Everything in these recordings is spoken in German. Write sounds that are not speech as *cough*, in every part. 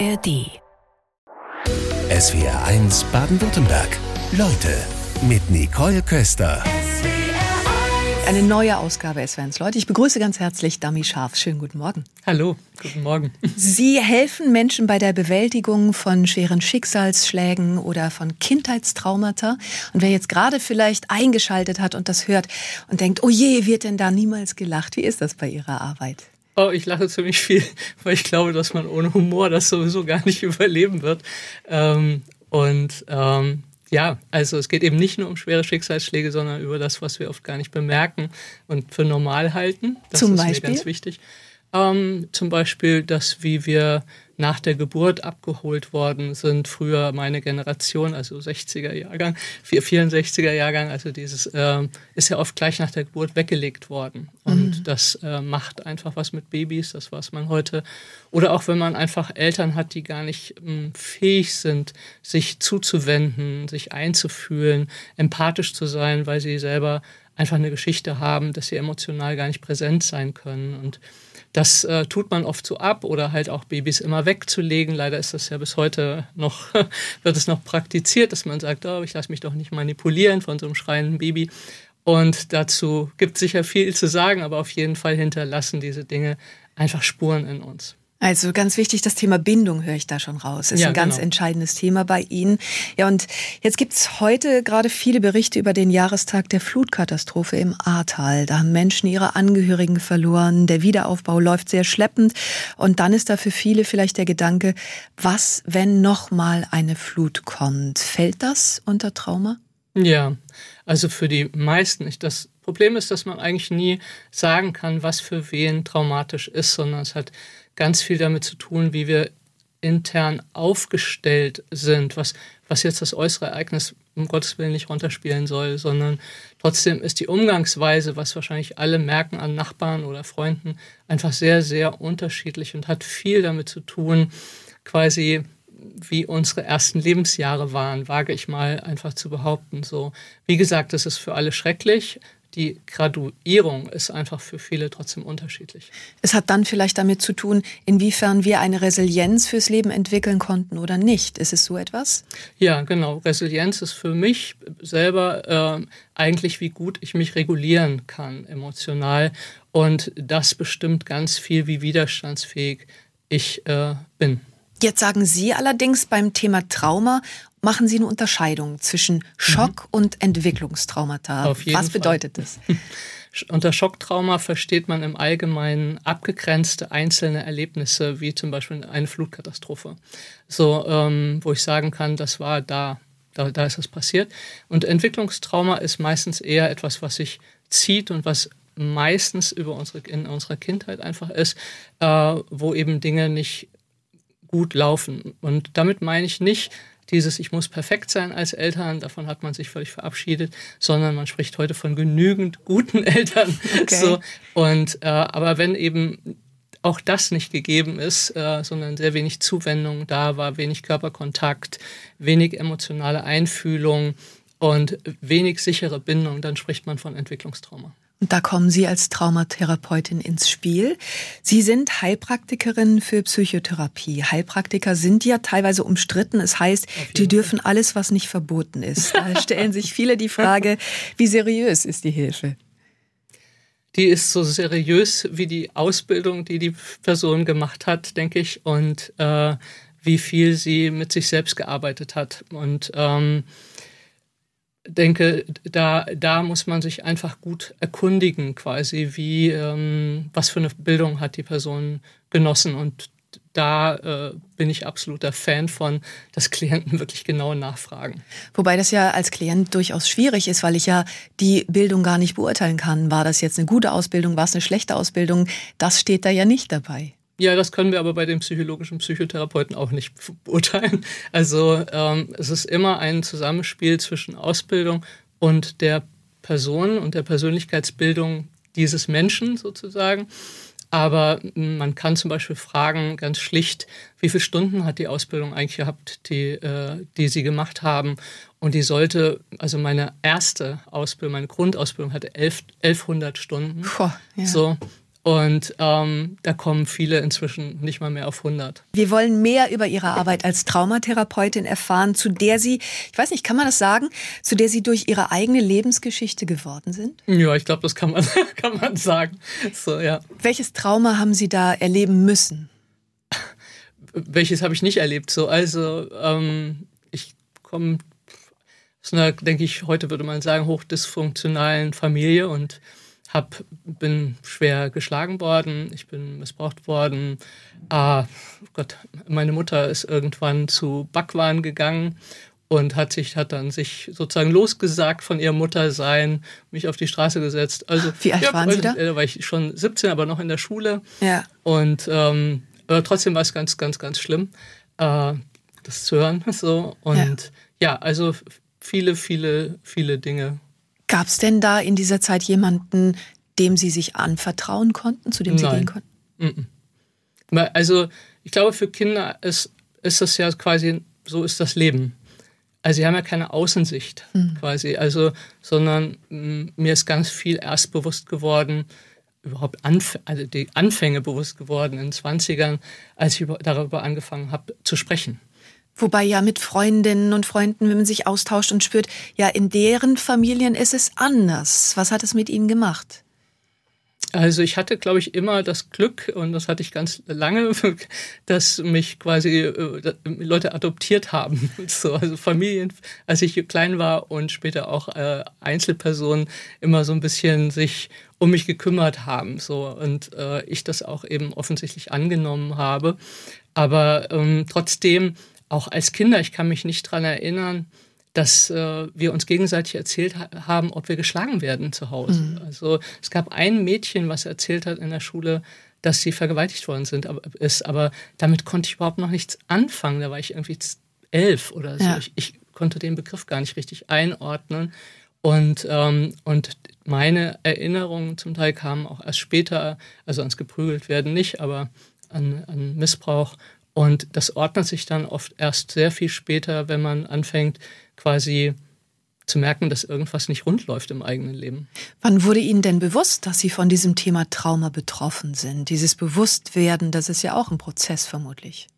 ARD. SWR 1 Baden-Württemberg. Leute mit Nicole Köster. Eine neue Ausgabe SWR1 Leute. Ich begrüße ganz herzlich Dami Scharf. Schönen guten Morgen. Hallo, guten Morgen. Sie helfen Menschen bei der Bewältigung von schweren Schicksalsschlägen oder von Kindheitstraumata. Und wer jetzt gerade vielleicht eingeschaltet hat und das hört und denkt, oh je, wird denn da niemals gelacht? Wie ist das bei Ihrer Arbeit? Oh, ich lache ziemlich viel, *laughs* weil ich glaube, dass man ohne Humor das sowieso gar nicht *laughs* überleben wird. Ähm, und ähm, ja, also es geht eben nicht nur um schwere Schicksalsschläge, sondern über das, was wir oft gar nicht bemerken und für normal halten. Das Zum ist Beispiel? mir ganz wichtig. Ähm, zum Beispiel, dass wie wir nach der Geburt abgeholt worden sind, früher meine Generation, also 60er Jahrgang, 64er Jahrgang, also dieses ähm, ist ja oft gleich nach der Geburt weggelegt worden. Und Mhm. das äh, macht einfach was mit Babys, das was man heute, oder auch wenn man einfach Eltern hat, die gar nicht ähm, fähig sind, sich zuzuwenden, sich einzufühlen, empathisch zu sein, weil sie selber einfach eine Geschichte haben, dass sie emotional gar nicht präsent sein können. Und das äh, tut man oft so ab oder halt auch Babys immer wegzulegen. Leider ist das ja bis heute noch, *laughs* wird es noch praktiziert, dass man sagt, oh, ich lasse mich doch nicht manipulieren von so einem schreienden Baby. Und dazu gibt es sicher viel zu sagen, aber auf jeden Fall hinterlassen diese Dinge einfach Spuren in uns. Also ganz wichtig, das Thema Bindung höre ich da schon raus. Ist Ja, ein ganz genau. entscheidendes Thema bei Ihnen. Ja, und jetzt gibt's heute gerade viele Berichte über den Jahrestag der Flutkatastrophe im Ahrtal. Da haben Menschen ihre Angehörigen verloren. Der Wiederaufbau läuft sehr schleppend. Und dann ist da für viele vielleicht der Gedanke, was, wenn noch mal eine Flut kommt? Fällt das unter Trauma? Ja, also für die meisten nicht. Das Problem ist, dass man eigentlich nie sagen kann, was für wen traumatisch ist, sondern es hat ganz viel damit zu tun, wie wir intern aufgestellt sind, was, was jetzt das äußere Ereignis um Gottes Willen nicht runterspielen soll, sondern trotzdem ist die Umgangsweise, was wahrscheinlich alle merken an Nachbarn oder Freunden, einfach sehr, sehr unterschiedlich und hat viel damit zu tun, quasi wie unsere ersten Lebensjahre waren, wage ich mal einfach zu behaupten. So, wie gesagt, das ist für alle schrecklich. Die Graduierung ist einfach für viele trotzdem unterschiedlich. Es hat dann vielleicht damit zu tun, inwiefern wir eine Resilienz fürs Leben entwickeln konnten oder nicht. Ist es so etwas? Ja, genau. Resilienz ist für mich selber äh, eigentlich, wie gut ich mich regulieren kann emotional. Und das bestimmt ganz viel, wie widerstandsfähig ich äh, bin. Jetzt sagen Sie allerdings beim Thema Trauma, machen Sie eine Unterscheidung zwischen Schock und Entwicklungstraumata. Mhm. Auf jeden Was Fall. bedeutet das? *laughs* Unter Schocktrauma versteht man im Allgemeinen abgegrenzte einzelne Erlebnisse, wie zum Beispiel eine Flutkatastrophe. So, ähm, wo ich sagen kann, das war da, da, da ist das passiert. Und Entwicklungstrauma ist meistens eher etwas, was sich zieht und was meistens über unsere, in unserer Kindheit einfach ist, äh, wo eben Dinge nicht gut laufen. Und damit meine ich nicht dieses, ich muss perfekt sein als Eltern, davon hat man sich völlig verabschiedet, sondern man spricht heute von genügend guten *laughs* Eltern. Okay. So, und, äh, aber wenn eben auch das nicht gegeben ist, äh, sondern sehr wenig Zuwendung da war, wenig Körperkontakt, wenig emotionale Einfühlung und wenig sichere Bindung, dann spricht man von Entwicklungstrauma. Und da kommen Sie als Traumatherapeutin ins Spiel. Sie sind Heilpraktikerin für Psychotherapie. Heilpraktiker sind ja teilweise umstritten. Es heißt, die dürfen alles, was nicht verboten ist. Da stellen sich viele die Frage, *laughs* wie seriös ist die Hilfe? die ist so seriös wie die Ausbildung, die die Person gemacht hat, denke ich, und äh, wie viel sie mit sich selbst gearbeitet hat. Und ähm, denke, da, da muss man sich einfach gut erkundigen, quasi, wie, ähm, was für eine Bildung hat die Person genossen. Und da äh, bin ich absoluter Fan von, dass Klienten *laughs* wirklich genau nachfragen. Wobei das ja als Klient durchaus schwierig ist, weil ich ja die Bildung gar nicht beurteilen kann. War das jetzt eine gute Ausbildung, war es eine schlechte Ausbildung? Das steht da ja nicht dabei. Ja, das können wir aber bei den psychologischen Psychotherapeuten auch nicht *laughs* beurteilen. Also ähm, es ist immer ein Zusammenspiel zwischen Ausbildung und der Person und der Persönlichkeitsbildung dieses Menschen sozusagen. Aber man kann zum Beispiel fragen, ganz schlicht, wie viele Stunden hat die Ausbildung eigentlich gehabt, die, äh, die Sie gemacht haben? Und die sollte, also meine erste Ausbildung, meine Grundausbildung hatte 11, 1100 Stunden. Puh, ja. So. Und ähm, da kommen viele inzwischen nicht mal mehr auf 100. Wir wollen mehr über Ihre Arbeit als Traumatherapeutin erfahren, zu der Sie, ich weiß nicht, kann man das sagen, zu der Sie durch Ihre eigene Lebensgeschichte geworden sind? Ja, ich glaube, das kann man, *laughs* kann man sagen. So, ja. Welches Trauma haben Sie da erleben müssen? Welches habe ich nicht erlebt? So, also ähm, ich komme aus einer, denke ich, heute würde man sagen, hochdysfunktionalen Familie und hab, bin schwer geschlagen worden, ich bin missbraucht worden. Ah, Gott, meine Mutter ist irgendwann zu Backwaren gegangen und hat sich hat dann sich sozusagen losgesagt von ihrem Muttersein, mich auf die Straße gesetzt. Also wie alt ja, waren Sie da? Da äh, war ich schon 17, aber noch in der Schule. Ja. Und ähm, trotzdem war es ganz, ganz, ganz schlimm, äh, das zu hören. *laughs* So und ja, ja also viele, viele, viele Dinge Gab es denn da in dieser Zeit jemanden, dem Sie sich anvertrauen konnten, zu dem Sie Nein. gehen konnten? Also ich glaube, für Kinder ist, ist das ja quasi, so ist das Leben. Also sie haben ja keine Außensicht mhm. quasi, also, sondern mh, mir ist ganz viel erst bewusst geworden, überhaupt Anf also die Anfänge bewusst geworden in den 20ern, als ich darüber angefangen habe zu sprechen. Wobei ja mit Freundinnen und Freunden, wenn man sich austauscht und spürt, ja, in deren Familien ist es anders. Was hat es mit ihnen gemacht? Also ich hatte, glaube ich, immer das Glück, und das hatte ich ganz lange, *laughs* dass mich quasi äh, Leute adoptiert haben. *laughs* So, also Familien, als ich klein war und später auch äh, Einzelpersonen immer so ein bisschen sich um mich gekümmert haben. So, und äh, ich das auch eben offensichtlich angenommen habe. Aber ähm, trotzdem auch als Kinder, ich kann mich nicht dran erinnern, dass äh, wir uns gegenseitig erzählt ha haben, ob wir geschlagen werden zu Hause. Mhm. Also es gab ein Mädchen, was erzählt hat in der Schule, dass sie vergewaltigt worden sind, aber, ist, aber damit konnte ich überhaupt noch nichts anfangen. Da war ich irgendwie elf oder so. Ja. Ich, ich, konnte den Begriff gar nicht richtig einordnen. Und, ähm, und meine Erinnerungen zum Teil kamen auch erst später, also ans geprügelt werden nicht, aber an, an Missbrauch und das ordnet sich dann oft erst sehr viel später, wenn man anfängt, quasi zu merken, dass irgendwas nicht rund läuft im eigenen Leben. Wann wurde Ihnen denn bewusst, dass Sie von diesem Thema Trauma betroffen sind? Dieses Bewusstwerden, das ist ja auch ein Prozess vermutlich.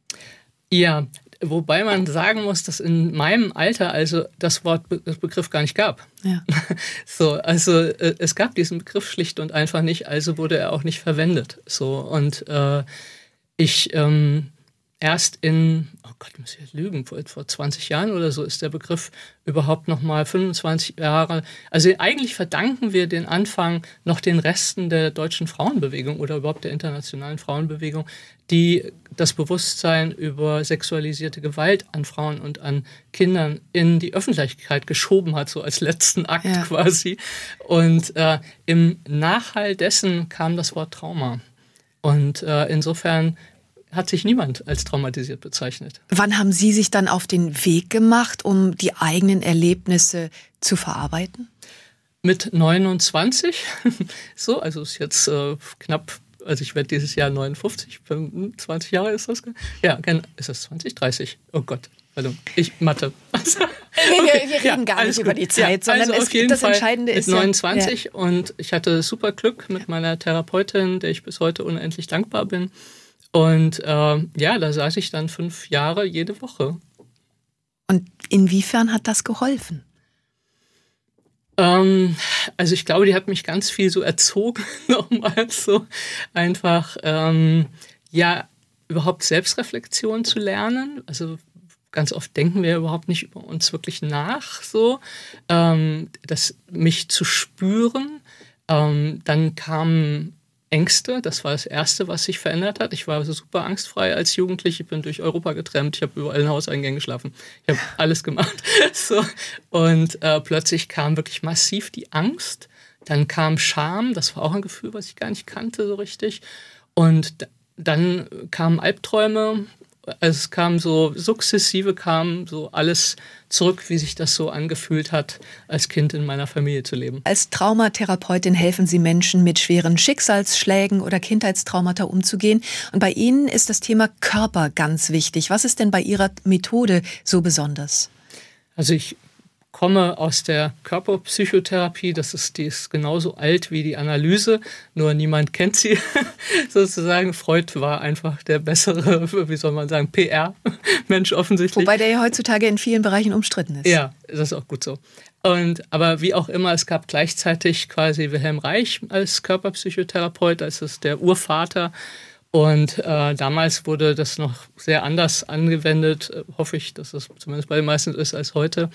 Ja, wobei man sagen muss, dass in meinem Alter also das Wort das Begriff gar nicht gab. Ja. *laughs* So, also äh, es gab diesen Begriff schlicht und einfach nicht, also wurde er auch nicht verwendet. So und äh, ich ähm, erst in, oh Gott, ich muss ich jetzt lügen, vor, vor 20 Jahren oder so ist der Begriff überhaupt nochmal 25 Jahre. Also eigentlich verdanken wir den Anfang noch den Resten der deutschen Frauenbewegung oder überhaupt der internationalen Frauenbewegung, die das Bewusstsein über sexualisierte Gewalt an Frauen und an Kindern in die Öffentlichkeit geschoben hat, so als letzten Akt Ja. quasi. Und äh, im Nachhall dessen kam das Wort Trauma. Und äh, insofern hat sich niemand als traumatisiert bezeichnet. Wann haben Sie sich dann auf den Weg gemacht, um die eigenen Erlebnisse zu verarbeiten? Mit 29, *laughs* so, also ist jetzt äh, knapp, also ich werde dieses Jahr 59, 20 Jahre ist das? Ja, ist das 20, 30? Oh Gott, pardon, ich Mathe. Nee, *laughs* wir, wir reden gar nicht alles über gut. die Zeit, ja, sondern also es, jeden das Fall Entscheidende ist 29 ja, und ich hatte super Glück mit meiner Therapeutin, der ich bis heute unendlich dankbar bin. Und äh, ja, da saß ich dann fünf Jahre jede Woche. Und inwiefern hat das geholfen? Ähm, also ich glaube, die hat mich ganz viel so erzogen, *laughs* nochmal so einfach, ähm, ja, überhaupt Selbstreflexion zu lernen. Also ganz oft denken wir überhaupt nicht über uns wirklich nach, so, ähm, das mich zu spüren. Ähm, dann kamen Ängste, das war das Erste, was sich verändert hat. Ich war so super angstfrei als Jugendliche, ich bin durch Europa getrennt, ich habe überall in Hauseingängen geschlafen, ich habe alles gemacht. *laughs* So. Und äh, plötzlich kam wirklich massiv die Angst, dann kam Scham, das war auch ein Gefühl, was ich gar nicht kannte so richtig. Und dann kamen Albträume, also es kam so sukzessive kam so alles zurück, wie sich das so angefühlt hat, als Kind in meiner Familie zu leben. Als Traumatherapeutin helfen Sie Menschen mit schweren Schicksalsschlägen oder Kindheitstraumata umzugehen. Und bei Ihnen ist das Thema Körper ganz wichtig. Was ist denn bei Ihrer Methode so besonders? Also ich komme aus der Körperpsychotherapie. Das ist, die ist genauso alt wie die Analyse, nur niemand kennt sie *laughs* sozusagen. Freud war einfach der bessere, *laughs* wie soll man sagen, PR-Mensch offensichtlich. Wobei der ja heutzutage in vielen Bereichen umstritten ist. Ja, das ist auch gut so. Und, aber wie auch immer, es gab gleichzeitig quasi Wilhelm Reich als Körperpsychotherapeut, als ist der Urvater und äh, damals wurde das noch sehr anders angewendet, äh, hoffe ich, dass das zumindest bei den meisten ist als heute.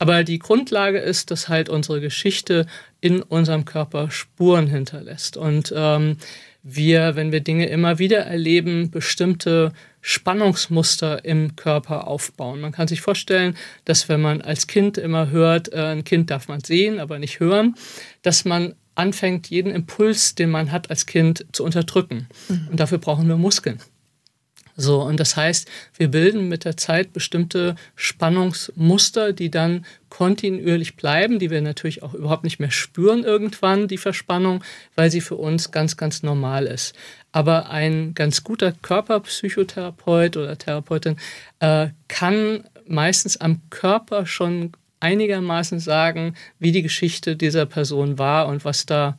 Aber die Grundlage ist, dass halt unsere Geschichte in unserem Körper Spuren hinterlässt. Und ähm, wir, wenn wir Dinge immer wieder erleben, bestimmte Spannungsmuster im Körper aufbauen. Man kann sich vorstellen, dass wenn man als Kind immer hört, äh, ein Kind darf man sehen, aber nicht hören, dass man anfängt, jeden Impuls, den man hat als Kind, zu unterdrücken. Mhm. Und dafür brauchen wir Muskeln. So, und das heißt, wir bilden mit der Zeit bestimmte Spannungsmuster, die dann kontinuierlich bleiben, die wir natürlich auch überhaupt nicht mehr spüren irgendwann, die Verspannung, weil sie für uns ganz, ganz normal ist. Aber ein ganz guter Körperpsychotherapeut oder Therapeutin äh, kann meistens am Körper schon einigermaßen sagen, wie die Geschichte dieser Person war und was da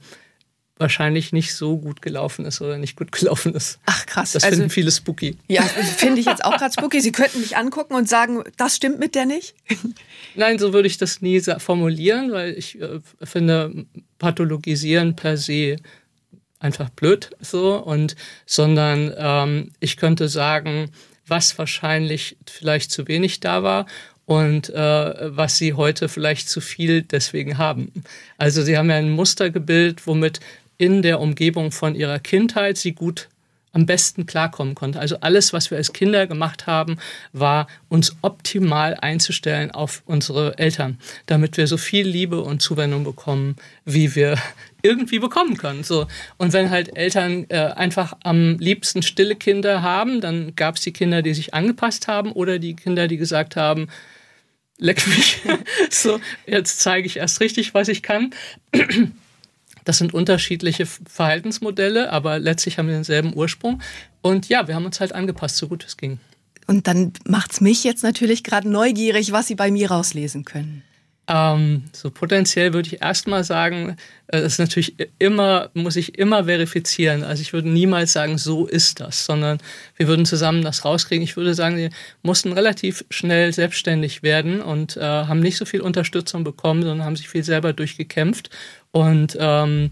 wahrscheinlich nicht so gut gelaufen ist oder nicht gut gelaufen ist. Ach krass. Das also, finden viele spooky. Ja, finde ich jetzt auch gerade spooky. Sie könnten mich angucken und sagen, das stimmt mit der nicht? *laughs* Nein, so würde ich das nie formulieren, weil ich äh, finde, pathologisieren per se einfach blöd so und sondern ähm, ich könnte sagen, was wahrscheinlich vielleicht zu wenig da war und äh, was sie heute vielleicht zu viel deswegen haben. Also sie haben ja ein Muster gebildet, womit in der Umgebung von ihrer Kindheit sie gut am besten klarkommen konnte. Also alles, was wir als Kinder gemacht haben, war uns optimal einzustellen auf unsere Eltern, damit wir so viel Liebe und Zuwendung bekommen, wie wir *laughs* irgendwie bekommen können. So. Und wenn halt Eltern äh, einfach am liebsten stille Kinder haben, dann gab es die Kinder, die sich angepasst haben oder die Kinder, die gesagt haben, leck mich. *laughs* so, jetzt zeige ich erst richtig, was ich kann. Das sind unterschiedliche Verhaltensmodelle, aber letztlich haben wir denselben Ursprung. Und ja, wir haben uns halt angepasst, so gut es ging. Und dann macht es mich jetzt natürlich gerade neugierig, was Sie bei mir rauslesen können. Ähm, so potenziell würde ich erstmal sagen, äh, das ist natürlich immer, muss ich immer verifizieren. Also ich würde niemals sagen, so ist das, sondern wir würden zusammen das rauskriegen. Ich würde sagen, sie mussten relativ schnell selbstständig werden und äh, haben nicht so viel Unterstützung bekommen, sondern haben sich viel selber durchgekämpft. Und ähm,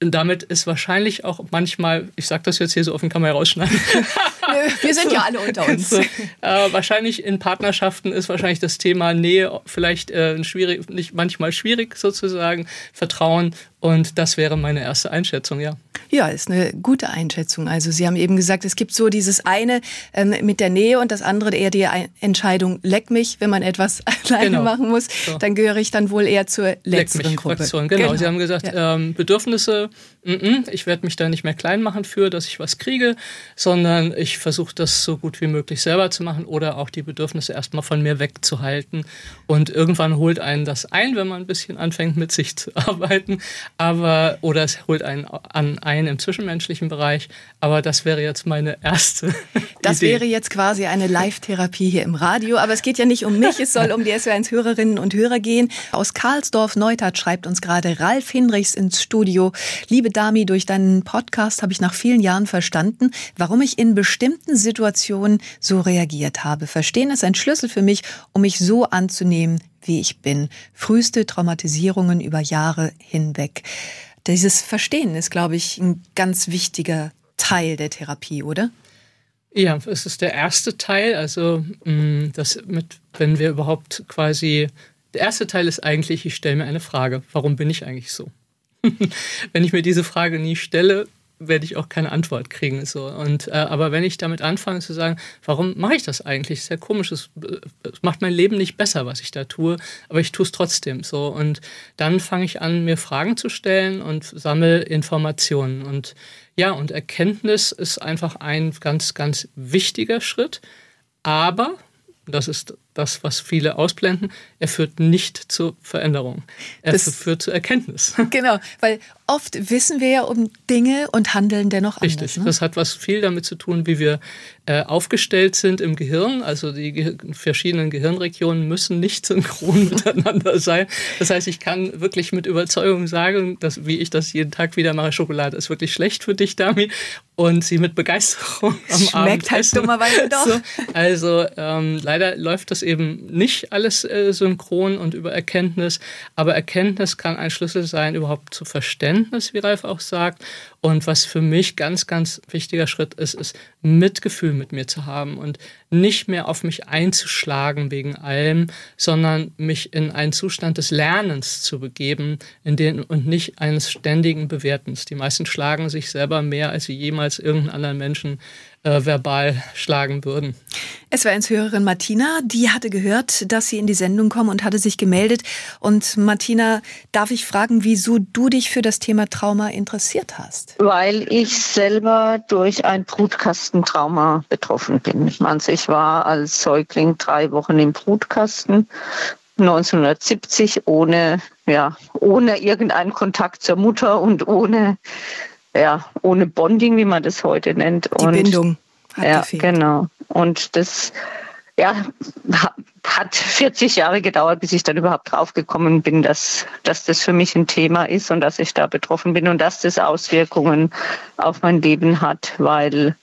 damit ist wahrscheinlich auch manchmal, ich sage das jetzt hier so offen, kann man ja rausschneiden. *laughs* Wir sind ja alle *laughs* unter uns. So, äh, wahrscheinlich in Partnerschaften ist wahrscheinlich das Thema Nähe vielleicht äh, schwierig, nicht manchmal schwierig sozusagen, Vertrauen und das wäre meine erste Einschätzung, ja. Ja, ist eine gute Einschätzung. Also Sie haben eben gesagt, es gibt so dieses eine ähm, mit der Nähe und das andere eher die Entscheidung, leck mich, wenn man etwas *laughs* alleine genau. machen muss. So. Dann gehöre ich dann wohl eher zur letzteren Gruppe. Fraktion. Genau. genau. Sie haben gesagt, ja. ähm, Bedürfnisse, m -m, ich werde mich da nicht mehr klein machen für, dass ich was kriege, sondern ich versuche das so gut wie möglich selber zu machen oder auch die Bedürfnisse erstmal von mir wegzuhalten. Und irgendwann holt einen das ein, wenn man ein bisschen anfängt, mit sich zu *laughs* arbeiten aber oder es holt einen an ein im zwischenmenschlichen Bereich. Aber das wäre jetzt meine erste. Das Idee. wäre jetzt quasi eine Live-Therapie hier im Radio. Aber es geht ja nicht um mich, es soll um die SW1-Hörerinnen und Hörer gehen. Aus Karlsdorf Neustadt schreibt uns gerade Ralf Hinrichs ins Studio. Liebe Dami, durch deinen Podcast habe ich nach vielen Jahren verstanden, warum ich in bestimmten Situationen so reagiert habe. Verstehen ist ein Schlüssel für mich, um mich so anzunehmen, wie ich bin. Früheste Traumatisierungen über Jahre hinweg. Dieses Verstehen ist, glaube ich, ein ganz wichtiger Teil der Therapie, oder? Ja, es ist der erste Teil. Also, mm, das mit, wenn wir überhaupt quasi, der erste Teil ist eigentlich, ich stelle mir eine Frage. Warum bin ich eigentlich so? *laughs* wenn ich mir diese Frage nie stelle, werde ich auch keine Antwort kriegen. So. Und, äh, aber wenn ich damit anfange zu sagen, warum mache ich das eigentlich? Sehr komisch. Es, es, macht mein Leben nicht besser, was ich da tue, aber ich tue es trotzdem. So. Und dann fange ich an, mir Fragen zu stellen und sammle Informationen. Und ja, und Erkenntnis ist einfach ein ganz, ganz wichtiger Schritt. Aber, das ist das, was viele ausblenden. Er führt nicht zur Veränderung. Er das führt zur Erkenntnis. *laughs* Genau, weil oft wissen wir ja um Dinge und handeln dennoch anders. Richtig, ne? das hat was viel damit zu tun, wie wir äh, aufgestellt sind im Gehirn. Also die ge verschiedenen Gehirnregionen müssen nicht *laughs* synchron miteinander sein. Das heißt, ich kann wirklich mit Überzeugung sagen, dass, wie ich das jeden Tag wieder mache, Schokolade ist wirklich schlecht für dich, Dami. Und sie mit Begeisterung am Schmeckt Abend Schmeckt halt dummerweise *laughs* doch. So, also ähm, leider läuft das eben nicht alles äh, synchron und über Erkenntnis. Aber Erkenntnis kann ein Schlüssel sein überhaupt zu Verständnis, wie Ralf auch sagt. Und was für mich ganz, ganz wichtiger Schritt ist, ist Mitgefühl mit mir zu haben und nicht mehr auf mich einzuschlagen wegen allem, sondern mich in einen Zustand des Lernens zu begeben in den, und nicht eines ständigen Bewertens. Die meisten schlagen sich selber mehr, als sie jemals irgendeinen anderen Menschen äh, verbal schlagen würden. Es war eins Hörerin Martina, die hatte gehört, dass Sie in die Sendung kommen und hatte sich gemeldet. Und Martina, darf ich fragen, wieso du dich für das Thema Trauma interessiert hast? Weil ich selber durch ein Brutkastentrauma betroffen bin. Ich meine, ich war als Säugling drei Wochen im Brutkasten 1970 ohne, ja, ohne irgendeinen Kontakt zur Mutter und ohne ja, ohne Bonding, wie man das heute nennt. Die und, Bindung hat ja, gefehlt. genau. Und das ja, hat 40 Jahre gedauert, bis ich dann überhaupt draufgekommen bin, dass, dass das für mich ein Thema ist und dass ich da betroffen bin und dass das Auswirkungen auf mein Leben hat, weil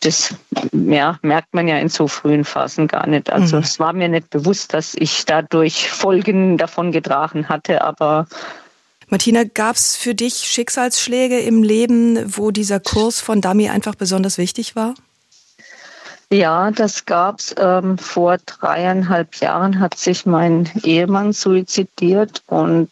das ja, merkt man ja in so frühen Phasen gar nicht. Also mhm. es war mir nicht bewusst, dass ich dadurch Folgen davon getragen hatte, aber Martina, gab es für dich Schicksalsschläge im Leben, wo dieser Kurs von Dami einfach besonders wichtig war? Ja, das gab's. Ähm, vor dreieinhalb Jahren hat sich mein Ehemann suizidiert und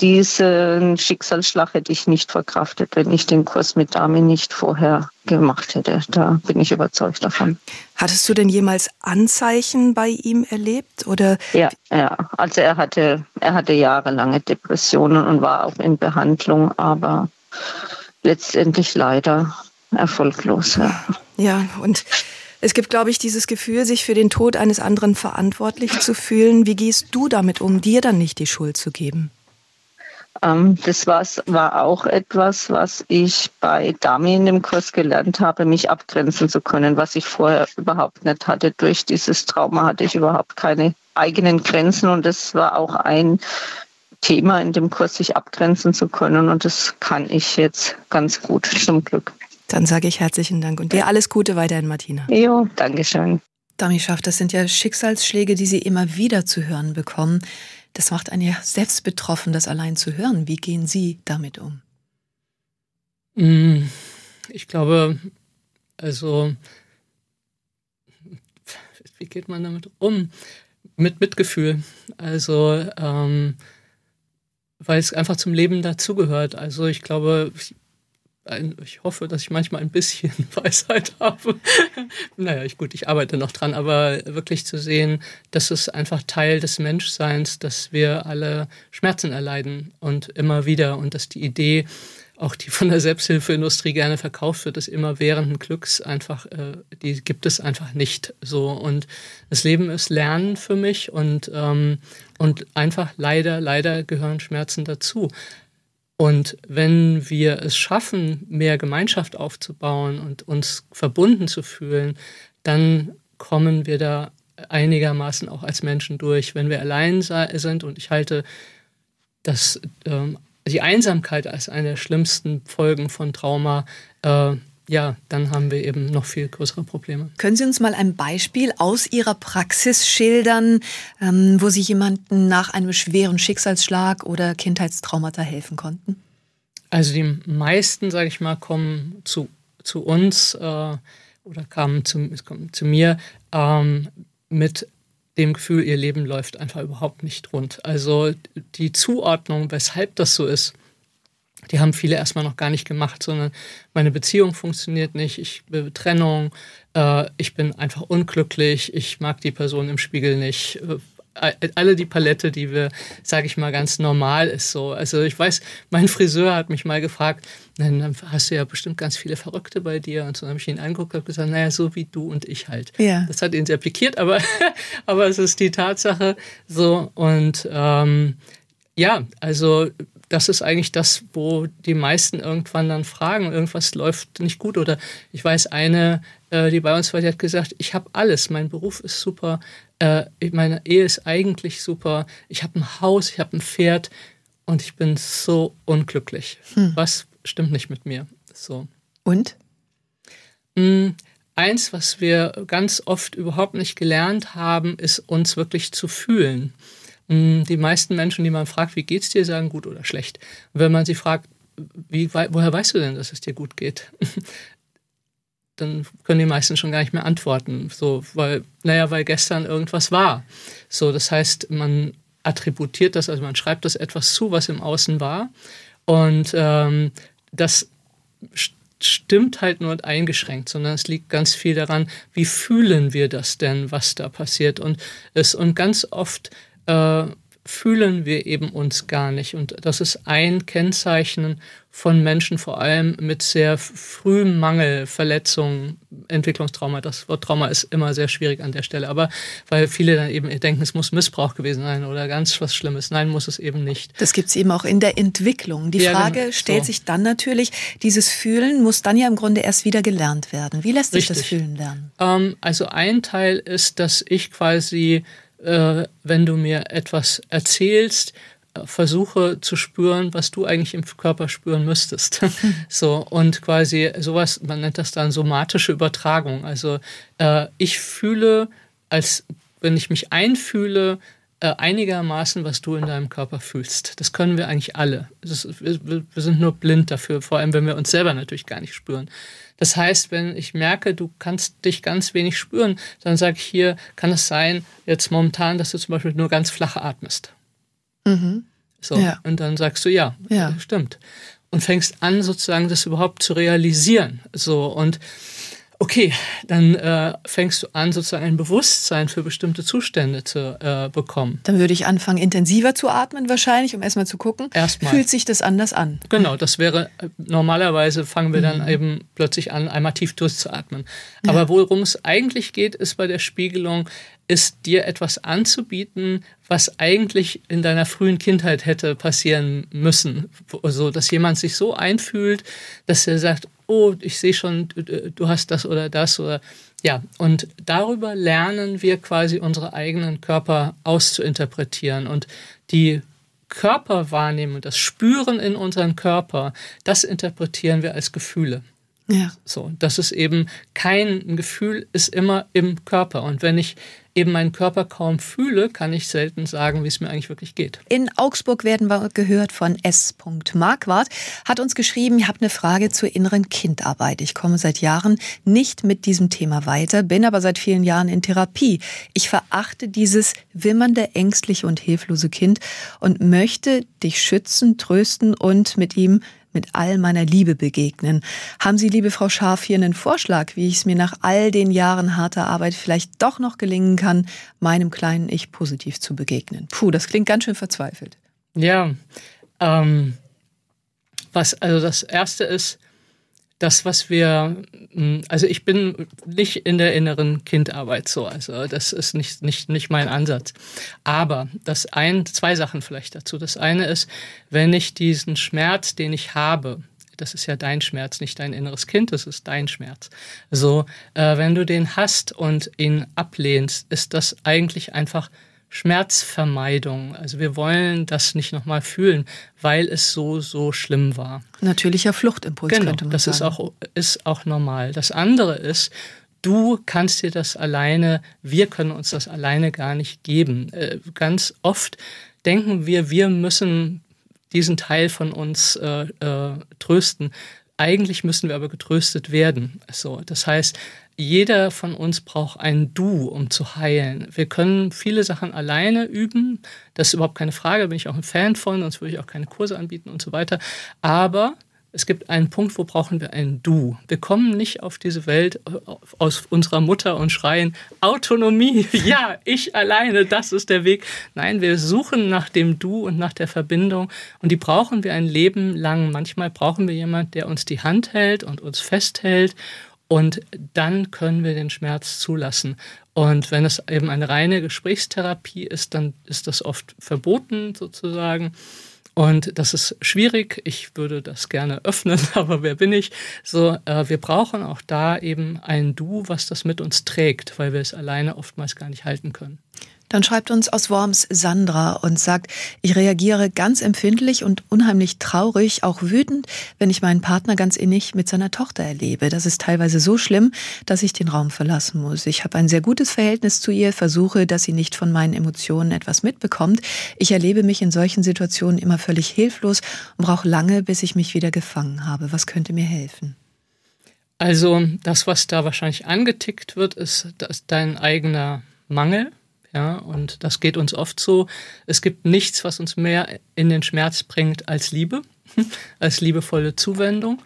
diesen Schicksalsschlag hätte ich nicht verkraftet, wenn ich den Kurs mit Dami nicht vorher gemacht hätte. Da bin ich überzeugt davon. Hattest du denn jemals Anzeichen bei ihm erlebt oder? Ja, ja. Also er hatte, er hatte jahrelange Depressionen und war auch in Behandlung, aber letztendlich leider erfolglos. Ja, ja und es gibt, glaube ich, dieses Gefühl, sich für den Tod eines anderen verantwortlich zu fühlen. Wie gehst du damit um, dir dann nicht die Schuld zu geben? Ähm, das war auch etwas, was ich bei Dami in dem Kurs gelernt habe, mich abgrenzen zu können, was ich vorher überhaupt nicht hatte. Durch dieses Trauma hatte ich überhaupt keine eigenen Grenzen und das war auch ein Thema in dem Kurs, sich abgrenzen zu können und das kann ich jetzt ganz gut, zum Glück. Dann sage ich herzlichen Dank und dir alles Gute weiterhin, Martina. Jo, Dankeschön. Dami schafft, das sind ja Schicksalsschläge, die Sie immer wieder zu hören bekommen. Das macht einen ja selbst betroffen, das allein zu hören. Wie gehen Sie damit um? Mm, ich glaube, also, wie geht man damit um? Mit Mitgefühl. Also, ähm, weil es einfach zum Leben dazugehört. Also ich glaube, ich hoffe, dass ich manchmal ein bisschen *laughs* Weisheit habe. *laughs* naja, ich, gut, ich arbeite noch dran, aber wirklich zu sehen, dass es einfach Teil des Menschseins, dass wir alle Schmerzen erleiden und immer wieder und dass die Idee, auch die von der Selbsthilfeindustrie gerne verkauft wird, des immerwährenden Glücks einfach, äh, die gibt es einfach nicht so. Und das Leben ist Lernen für mich und, ähm, und einfach leider, leider gehören Schmerzen dazu. Und wenn wir es schaffen, mehr Gemeinschaft aufzubauen und uns verbunden zu fühlen, dann kommen wir da einigermaßen auch als Menschen durch. Wenn wir allein sind, und ich halte das, ähm, die Einsamkeit als eine der schlimmsten Folgen von Trauma, äh, ja, dann haben wir eben noch viel größere Probleme. Können Sie uns mal ein Beispiel aus Ihrer Praxis schildern, ähm, wo Sie jemanden nach einem schweren Schicksalsschlag oder Kindheitstraumata helfen konnten? Also die meisten, sage ich mal, kommen zu, zu uns äh, oder kamen zu, kommen zu mir ähm, mit dem Gefühl, ihr Leben läuft einfach überhaupt nicht rund. Also die Zuordnung, weshalb das so ist, die haben viele erstmal noch gar nicht gemacht, sondern meine Beziehung funktioniert nicht, ich bin Trennung, äh, ich bin einfach unglücklich, ich mag die Person im Spiegel nicht, äh, alle die Palette, die wir, sage ich mal, ganz normal ist so. Also ich weiß, mein Friseur hat mich mal gefragt, dann hast du ja bestimmt ganz viele Verrückte bei dir. Und so habe ich ihn angeguckt und gesagt, naja, so wie du und ich halt. Ja. Das hat ihn sehr pikiert, *laughs* aber, aber es ist die Tatsache so. Und ähm, ja, also das ist eigentlich das, wo die meisten irgendwann dann fragen, irgendwas läuft nicht gut. Oder ich weiß, eine, äh, die bei uns war, die hat gesagt, ich habe alles, mein Beruf ist super, äh, meine Ehe ist eigentlich super, ich habe ein Haus, ich habe ein Pferd und ich bin so unglücklich. Hm. Was stimmt nicht mit mir? So. Und? Mm, eins, was wir ganz oft überhaupt nicht gelernt haben, ist uns wirklich zu fühlen. Mm, die meisten Menschen, die man fragt, wie geht's dir, sagen gut oder schlecht. Und wenn man sie fragt, wie, woher weißt du denn, dass es dir gut geht? *laughs* dann können die meisten schon gar nicht mehr antworten. So, weil, naja, weil gestern irgendwas war. So, das heißt, man attributiert das, also man schreibt das etwas zu, was im Außen war. Und ähm, das stimmt halt nur eingeschränkt, sondern es liegt ganz viel daran, wie fühlen wir das denn, was da passiert. Und es und ganz oft äh, fühlen wir eben uns gar nicht. Und das ist ein Kennzeichen von Menschen, vor allem mit sehr frühem Mangel, Verletzungen, Entwicklungstrauma. Das Wort Trauma ist immer sehr schwierig an der Stelle. Aber weil viele dann eben denken, es muss Missbrauch gewesen sein oder ganz was Schlimmes. Nein, muss es eben nicht. Das gibt es eben auch in der Entwicklung. Die ja, Frage genau. stellt so. sich dann natürlich, dieses Fühlen muss dann ja im Grunde erst wieder gelernt werden. Wie lässt sich Richtig. das Fühlen lernen? Ähm, also ein Teil ist, dass ich quasi wenn du mir etwas erzählst, äh, versuche zu spüren, was du eigentlich im Körper spüren müsstest. *laughs* so und quasi sowas, man nennt das dann somatische Übertragung. Also äh, ich fühle, als wenn ich mich einfühle, äh, einigermaßen, was du in deinem Körper fühlst. Das können wir eigentlich alle. Ist, wir, wir sind nur blind dafür, vor allem wenn wir uns selber natürlich gar nicht spüren. Das heißt, wenn ich merke, du kannst dich ganz wenig spüren, dann sage ich hier, kann es sein, jetzt momentan, dass du zum Beispiel nur ganz flach atmest. Mhm. So, ja. und dann sagst du, ja, ja, stimmt. Und fängst an, sozusagen das überhaupt zu realisieren. So, und Okay, dann äh, fängst du an, sozusagen ein Bewusstsein für bestimmte Zustände zu äh, bekommen. Dann würde ich anfangen, intensiver zu atmen wahrscheinlich, um erstmal zu gucken, erstmal. fühlt sich das anders an? Genau, das wäre, äh, normalerweise fangen wir dann mhm. eben plötzlich an, einmal tief durchzuatmen. Ja. Aber worum es eigentlich geht, ist bei der Spiegelung, ist dir etwas anzubieten, was eigentlich in deiner frühen Kindheit hätte passieren müssen. So, also, dass jemand sich so einfühlt, dass er sagt, oh, ich sehe schon, du hast das oder das oder ja. Und darüber lernen wir quasi unsere eigenen Körper auszuinterpretieren und die Körperwahrnehmung, das Spüren in unseren Körper, das interpretieren wir als Gefühle. Ja. So, das ist eben kein Gefühl, ist immer im Körper. Und wenn ich eben meinen Körper kaum fühle, kann ich selten sagen, wie es mir eigentlich wirklich geht. In Augsburg werden wir gehört von S. Marquardt, hat uns geschrieben, ich habe eine Frage zur inneren Kindarbeit. Ich komme seit Jahren nicht mit diesem Thema weiter, bin aber seit vielen Jahren in Therapie. Ich verachte dieses wimmernde, ängstliche und hilflose Kind und möchte dich schützen, trösten und mit ihm mit all meiner Liebe begegnen. Haben Sie, liebe Frau Scharf, hier einen Vorschlag, wie ich es mir nach all den Jahren harter Arbeit vielleicht doch noch gelingen kann, meinem kleinen Ich positiv zu begegnen? Puh, das klingt ganz schön verzweifelt. Ja, ähm, was also das erste ist, das, was wir, hm, also ich bin nicht in der inneren Kindarbeit so, also das ist nicht, nicht, nicht mein Ansatz. Aber das ein, zwei Sachen vielleicht dazu. Das eine ist, wenn ich diesen Schmerz, den ich habe, das ist ja dein Schmerz, nicht dein inneres Kind, das ist dein Schmerz. So, äh, wenn du den hast und ihn ablehnst, ist das eigentlich einfach Schmerzvermeidung. Also wir wollen das nicht nochmal fühlen, weil es so, so schlimm war. Natürlicher Fluchtimpuls genau, könnte man das sagen. ist auch, ist auch normal. Das andere ist, du kannst dir das alleine, wir können uns das alleine gar nicht geben. Äh, ganz oft denken wir, wir müssen diesen Teil von uns äh, äh, trösten. Eigentlich müssen wir aber getröstet werden. So, das heißt, jeder von uns braucht ein Du, um zu heilen. Wir können viele Sachen alleine üben. Das ist überhaupt keine Frage, bin ich auch ein Fan von, sonst würde ich auch keine Kurse anbieten und so weiter. Aber es gibt einen Punkt, wo brauchen wir ein Du. Wir kommen nicht auf diese Welt äh, aus unserer Mutter und schreien, Autonomie, *laughs* ja, ich alleine, das ist der Weg. Nein, wir suchen nach dem Du und nach der Verbindung und die brauchen wir ein Leben lang. Manchmal brauchen wir jemanden, der uns die Hand hält und uns festhält und dann können wir den Schmerz zulassen. Und wenn es eben eine reine Gesprächstherapie ist, dann ist das oft verboten sozusagen. Und das ist schwierig. Ich würde das gerne *laughs* öffnen, aber wer bin ich? So, äh, wir brauchen auch da eben ein Du, was das mit uns trägt, weil wir es alleine oftmals gar nicht halten können. Dann schreibt uns aus Worms Sandra und sagt, ich reagiere ganz empfindlich und unheimlich traurig, auch wütend, wenn ich meinen Partner ganz innig mit seiner Tochter erlebe. Das ist teilweise so schlimm, dass ich den Raum verlassen muss. Ich habe ein sehr gutes Verhältnis zu ihr, versuche, dass sie nicht von meinen Emotionen etwas mitbekommt. Ich erlebe mich in solchen Situationen immer völlig hilflos und brauche lange, bis ich mich wieder gefangen habe. Was könnte mir helfen? Also das, was da wahrscheinlich angetickt wird, ist, dein eigener Mangel ja, und das geht uns oft so. Es gibt nichts, was uns mehr in den Schmerz bringt als Liebe, *laughs* als liebevolle Zuwendung.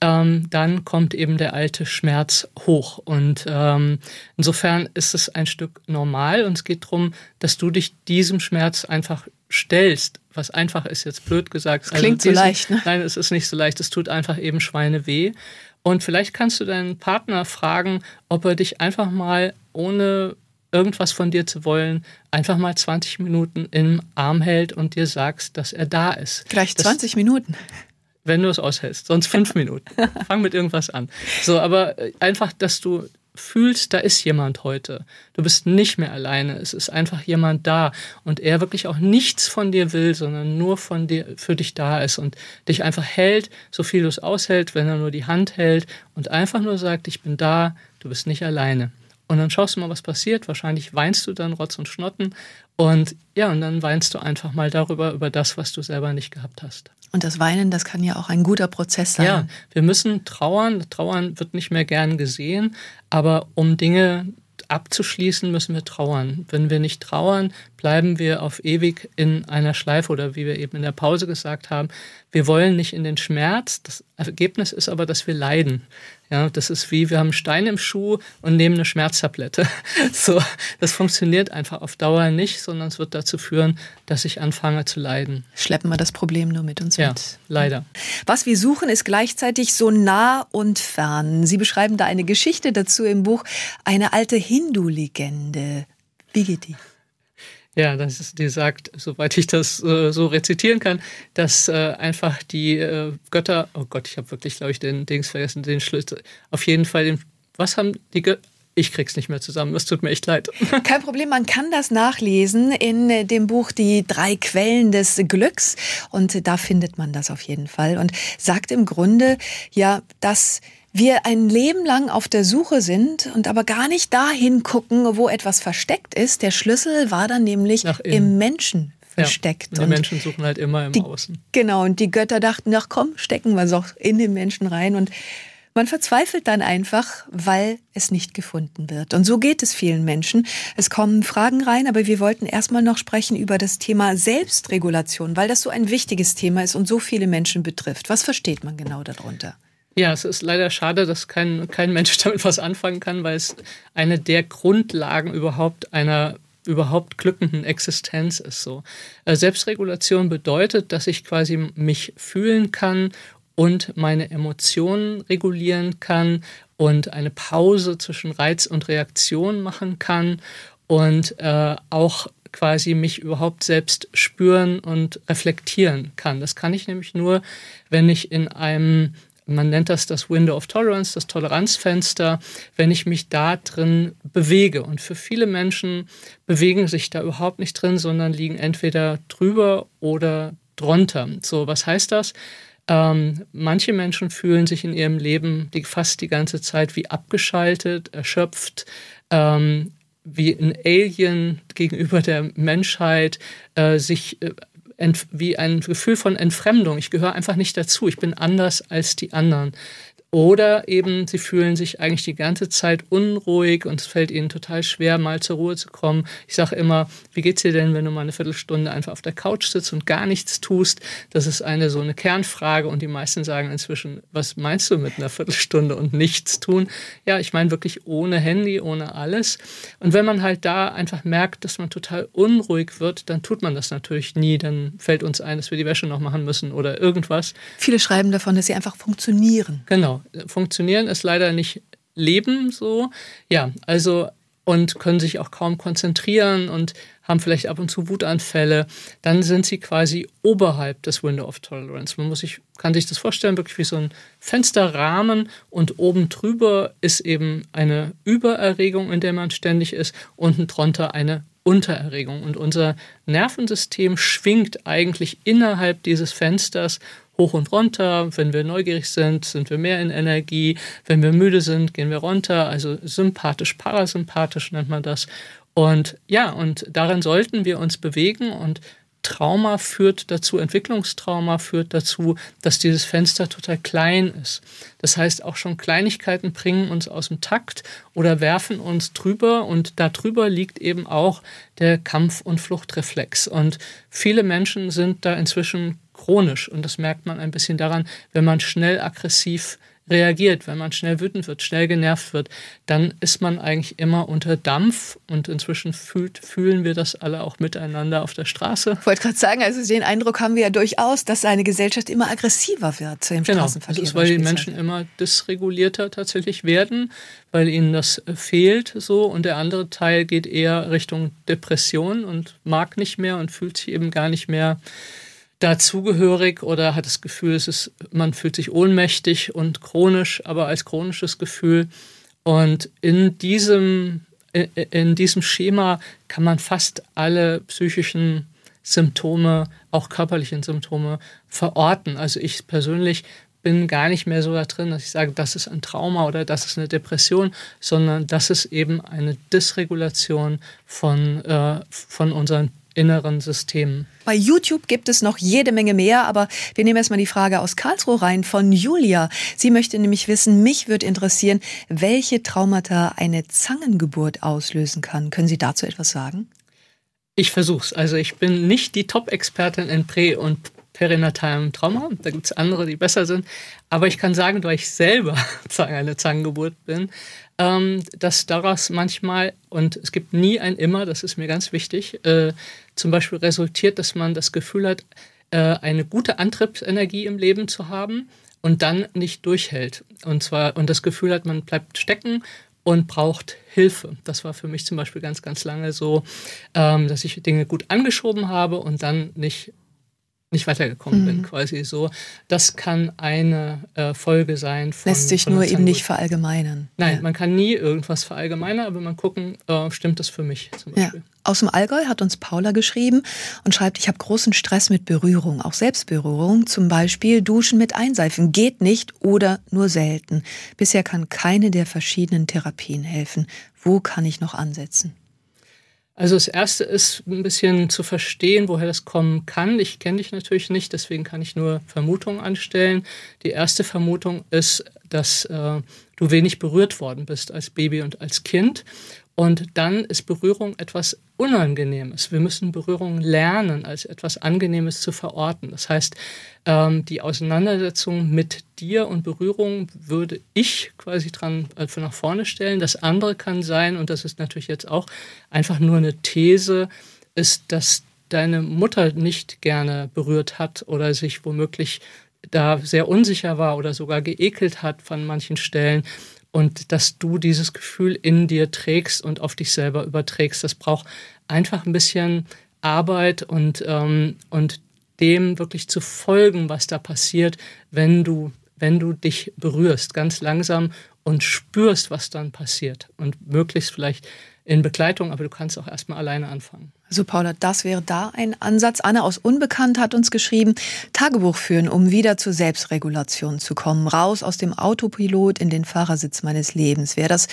Ähm, dann kommt eben der alte Schmerz hoch. Und ähm, insofern ist es ein Stück normal und es geht darum, dass du dich diesem Schmerz einfach stellst. Was einfach ist jetzt blöd gesagt. Das klingt also diesen, so leicht. Ne? Nein, es ist nicht so leicht. Es tut einfach eben Schweine weh. Und vielleicht kannst du deinen Partner fragen, ob er dich einfach mal ohne irgendwas von dir zu wollen, einfach mal 20 Minuten im Arm hält und dir sagst, dass er da ist. Gleich 20 das, Minuten. Wenn du es aushältst, sonst fünf Minuten. *laughs* Fang mit irgendwas an. So, aber äh, einfach, dass du fühlst, da ist jemand heute. Du bist nicht mehr alleine. Es ist einfach jemand da und er wirklich auch nichts von dir will, sondern nur von dir für dich da ist und dich einfach hält, so viel du es aushält, wenn er nur die Hand hält und einfach nur sagt, ich bin da, du bist nicht alleine. Und dann schaust du mal, was passiert. Wahrscheinlich weinst du dann Rotz und Schnotten. Und ja, und dann weinst du einfach mal darüber, über das, was du selber nicht gehabt hast. Und das Weinen, das kann ja auch ein guter Prozess sein. Ja, wir müssen trauern. Trauern wird nicht mehr gern gesehen. Aber um Dinge abzuschließen, müssen wir trauern. Wenn wir nicht trauern, bleiben wir auf ewig in einer Schleife oder wie wir eben in der Pause gesagt haben, wir wollen nicht in den Schmerz. Das Ergebnis ist aber, dass wir leiden. Ja, das ist wie, wir haben einen Stein im Schuh und nehmen eine Schmerztablette. *laughs* So, das funktioniert einfach auf Dauer nicht, sondern es wird dazu führen, dass ich anfange zu leiden. Schleppen wir das Problem nur mit uns ja, mit. leider. Was wir suchen, ist gleichzeitig so nah und fern. Sie beschreiben da eine Geschichte dazu im Buch, eine alte Hindu-Legende. Wie geht die? Ja, das ist, die sagt, soweit ich das äh, so rezitieren kann, dass äh, einfach die äh, Götter, oh Gott, ich habe wirklich, glaube ich, den Dings vergessen, den Schlüssel, auf jeden Fall den, was haben die Götter, ich krieg's nicht mehr zusammen, es tut mir echt leid. *laughs* Kein Problem, man kann das nachlesen in dem Buch Die drei Quellen des Glücks und da findet man das auf jeden Fall und sagt im Grunde ja, dass wir ein Leben lang auf der Suche sind und aber gar nicht dahin gucken, wo etwas versteckt ist. Der Schlüssel war dann nämlich im Menschen versteckt. Ja, die Menschen suchen halt immer im die, Außen. Genau, und die Götter dachten, ach komm, stecken wir es auch in den Menschen rein. Und man verzweifelt dann einfach, weil es nicht gefunden wird. Und so geht es vielen Menschen. Es kommen Fragen rein, aber wir wollten erstmal noch sprechen über das Thema Selbstregulation, weil das so ein wichtiges Thema ist und so viele Menschen betrifft. Was versteht man genau darunter? Ja, es ist leider schade, dass kein, kein Mensch *laughs* damit was anfangen kann, weil es eine der Grundlagen überhaupt einer überhaupt glückenden Existenz ist so. Äh, Selbstregulation bedeutet, dass ich quasi mich fühlen kann und meine Emotionen regulieren kann und eine Pause zwischen Reiz und Reaktion machen kann und äh, auch quasi mich überhaupt selbst spüren und reflektieren kann. Das kann ich nämlich nur, wenn ich in einem man nennt das das Window of Tolerance, das Toleranzfenster, wenn ich mich da drin bewege. Und für viele Menschen bewegen sich da überhaupt nicht drin, sondern liegen entweder drüber oder drunter. So, was heißt das? Ähm, manche Menschen fühlen sich in ihrem Leben die, fast die ganze Zeit wie abgeschaltet, erschöpft, ähm, wie ein Alien gegenüber der Menschheit, äh, sich äh, wie ein Gefühl von Entfremdung. Ich gehöre einfach nicht dazu. Ich bin anders als die anderen. Oder eben, sie fühlen sich eigentlich die ganze Zeit unruhig und es fällt ihnen total schwer, mal zur Ruhe zu kommen. Ich sage immer, wie geht's dir denn, wenn du mal eine Viertelstunde einfach auf der Couch sitzt und gar nichts tust? Das ist eine so eine Kernfrage und die meisten sagen inzwischen, was meinst du mit einer Viertelstunde und nichts tun? Ja, ich meine wirklich ohne Handy, ohne alles. Und wenn man halt da einfach merkt, dass man total unruhig wird, dann tut man das natürlich nie. Dann fällt uns ein, dass wir die Wäsche noch machen müssen oder irgendwas. Viele schreiben davon, dass sie einfach funktionieren. Genau funktionieren ist leider nicht Leben so. Ja, also und können sich auch kaum konzentrieren und haben vielleicht ab und zu Wutanfälle, dann sind sie quasi oberhalb des Window of Tolerance. Man muss sich, kann sich das vorstellen, wirklich wie so ein Fensterrahmen und oben drüber ist eben eine Übererregung, in der man ständig ist, unten drunter eine Untererregung. Und unser Nervensystem schwingt eigentlich innerhalb dieses Fensters hoch und runter. Wenn wir neugierig sind, sind wir mehr in Energie. Wenn wir müde sind, gehen wir runter. Also sympathisch, parasympathisch nennt man das. Und ja, und darin sollten wir uns bewegen und Trauma führt dazu, Entwicklungstrauma führt dazu, dass dieses Fenster total klein ist. Das heißt, auch schon Kleinigkeiten bringen uns aus dem Takt oder werfen uns drüber und darüber liegt eben auch der Kampf- und Fluchtreflex. Und viele Menschen sind da inzwischen chronisch. Und das merkt man ein bisschen daran, wenn man schnell aggressiv reagiert, wenn man schnell wütend wird, schnell genervt wird, dann ist man eigentlich immer unter Dampf und inzwischen fühlt, fühlen wir das alle auch miteinander auf der Straße. Ich wollte gerade sagen, also den Eindruck haben wir ja durchaus, dass eine Gesellschaft immer aggressiver wird im genau. Straßenverkehr. Das ist, weil die Menschen immer dysregulierter tatsächlich werden, weil ihnen das fehlt so und der andere Teil geht eher Richtung Depression und mag nicht mehr und fühlt sich eben gar nicht mehr dazugehörig oder hat das Gefühl, es ist, man fühlt sich ohnmächtig und chronisch, aber als chronisches Gefühl. Und in diesem, in diesem Schema kann man fast alle psychischen Symptome, auch körperlichen Symptome verorten. Also ich persönlich bin gar nicht mehr so da drin, dass ich sage, das ist ein Trauma oder das ist eine Depression, sondern das ist eben eine Dysregulation von, äh, von unseren inneren Systemen. Bei YouTube gibt es noch jede Menge mehr, aber wir nehmen erstmal die Frage aus Karlsruhe rein von Julia. Sie möchte nämlich wissen, mich würde interessieren, welche Traumata eine Zangengeburt auslösen kann. Können Sie dazu etwas sagen? Ich versuch's. Also ich bin nicht die Top-Expertin in Prä- und perinatalem Trauma. Da gibt es andere, die besser sind. Aber ich kann sagen, weil ich selber *laughs* eine Zangengeburt bin, ähm, dass daraus manchmal, und es gibt nie ein Immer, das ist mir ganz wichtig, äh, zum Beispiel resultiert, dass man das Gefühl hat, äh, eine gute Antriebsenergie im Leben zu haben und dann nicht durchhält. Und zwar, und das Gefühl hat, man bleibt stecken und braucht Hilfe. Das war für mich zum Beispiel ganz, ganz lange so, ähm, dass ich Dinge gut angeschoben habe und dann nicht nicht weitergekommen mhm. bin, quasi so. Das kann eine äh, Folge sein von. Lässt sich nur eben nicht verallgemeinern. Nein, ja. man kann nie irgendwas verallgemeinern, aber man gucken, äh, stimmt das für mich zum Beispiel. Ja. Aus dem Allgäu hat uns Paula geschrieben und schreibt, ich habe großen Stress mit Berührung, auch Selbstberührung, zum Beispiel Duschen mit Einseifen, geht nicht oder nur selten. Bisher kann keine der verschiedenen Therapien helfen. Wo kann ich noch ansetzen? Also das Erste ist ein bisschen zu verstehen, woher das kommen kann. Ich kenne dich natürlich nicht, deswegen kann ich nur Vermutungen anstellen. Die erste Vermutung ist, dass äh, du wenig berührt worden bist als Baby und als Kind und dann ist Berührung etwas Unangenehmes. Wir müssen Berührung lernen, als etwas Angenehmes zu verorten. Das heißt, ähm, die Auseinandersetzung mit dir und Berührung würde ich quasi dran für nach vorne stellen. Das andere kann sein, und das ist natürlich jetzt auch einfach nur eine These, ist, dass deine Mutter nicht gerne berührt hat oder sich womöglich da sehr unsicher war oder sogar geekelt hat von manchen Stellen und dass du dieses Gefühl in dir trägst und auf dich selber überträgst. Das braucht einfach ein bisschen Arbeit und, ähm, und dem wirklich zu folgen, was da passiert, wenn du, wenn du dich berührst, ganz langsam und spürst, was dann passiert. Und möglichst vielleicht in Begleitung, aber du kannst auch erstmal alleine anfangen. Also Paula, das wäre da ein Ansatz. Anne aus Unbekannt hat uns geschrieben, Tagebuch führen, um wieder zur Selbstregulation zu kommen. Raus aus dem Autopilot in den Fahrersitz meines Lebens. Wäre das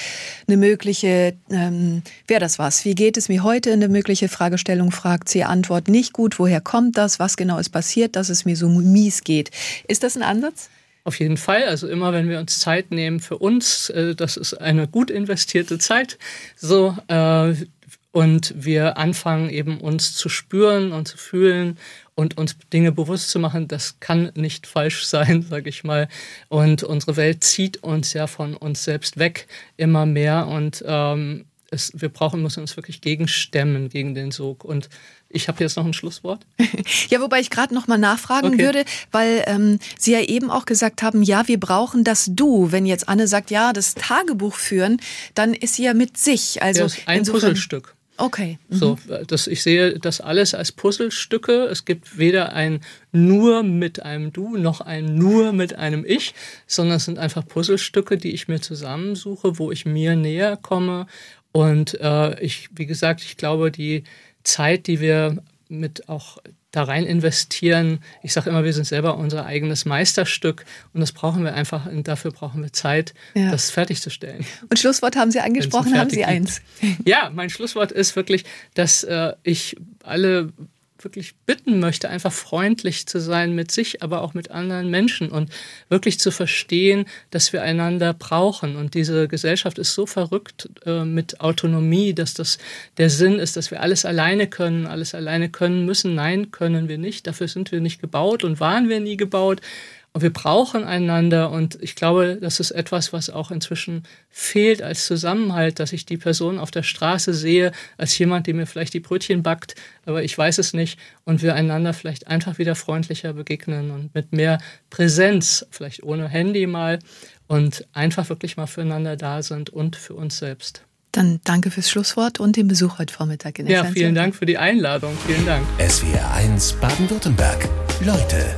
eine mögliche, ähm, wäre das was? Wie geht es mir heute? Eine mögliche Fragestellung fragt sie. Antwort nicht gut. Woher kommt das? Was genau ist passiert, dass es mir so mies geht? Ist das ein Ansatz? Auf jeden Fall. Also immer, wenn wir uns Zeit nehmen für uns, äh, das ist eine gut investierte Zeit. So, äh, und wir anfangen eben uns zu spüren und zu fühlen und uns Dinge bewusst zu machen, das kann nicht falsch sein, *laughs* sage ich mal. Und unsere Welt zieht uns ja von uns selbst weg immer mehr und ähm, es, wir brauchen, müssen uns wirklich gegenstemmen gegen den Sog. Und ich habe jetzt noch ein Schlusswort. *laughs* ja, wobei ich gerade noch mal nachfragen okay. würde, weil ähm, Sie ja eben auch gesagt haben, ja, wir brauchen das Du. Wenn jetzt Anne sagt, ja, das Tagebuch führen, dann ist sie ja mit sich. Also ja, ein Puzzlestück. Okay. Mhm. So, das, ich sehe das alles als Puzzlestücke. Es gibt weder ein nur mit einem Du noch ein nur mit einem Ich, sondern es sind einfach Puzzlestücke, die ich mir zusammensuche, wo ich mir näher komme. Und äh, ich, wie gesagt, ich glaube, die Zeit, die wir mit auch da rein investieren. Ich sage immer, wir sind selber unser eigenes Meisterstück und das brauchen wir einfach und dafür brauchen wir Zeit, ja. das fertigzustellen. Und Schlusswort haben Sie angesprochen, haben Sie eins? Ja, mein Schlusswort ist wirklich, dass äh, ich alle wirklich bitten möchte, einfach freundlich zu sein mit sich, aber auch mit anderen Menschen und wirklich zu verstehen, dass wir einander brauchen. Und diese Gesellschaft ist so verrückt äh, mit Autonomie, dass das der Sinn ist, dass wir alles alleine können, alles alleine können müssen. Nein, können wir nicht. Dafür sind wir nicht gebaut und waren wir nie gebaut. Und wir brauchen einander und ich glaube, das ist etwas, was auch inzwischen fehlt als Zusammenhalt, dass ich die Person auf der Straße sehe als jemand, der mir vielleicht die Brötchen backt, aber ich weiß es nicht und wir einander vielleicht einfach wieder freundlicher begegnen und mit mehr Präsenz, vielleicht ohne Handy mal und einfach wirklich mal füreinander da sind und für uns selbst. Dann danke fürs Schlusswort und den Besuch heute Vormittag in der Ja, vielen Dank für die Einladung. Vielen Dank. SWR 1 Baden-Württemberg. Leute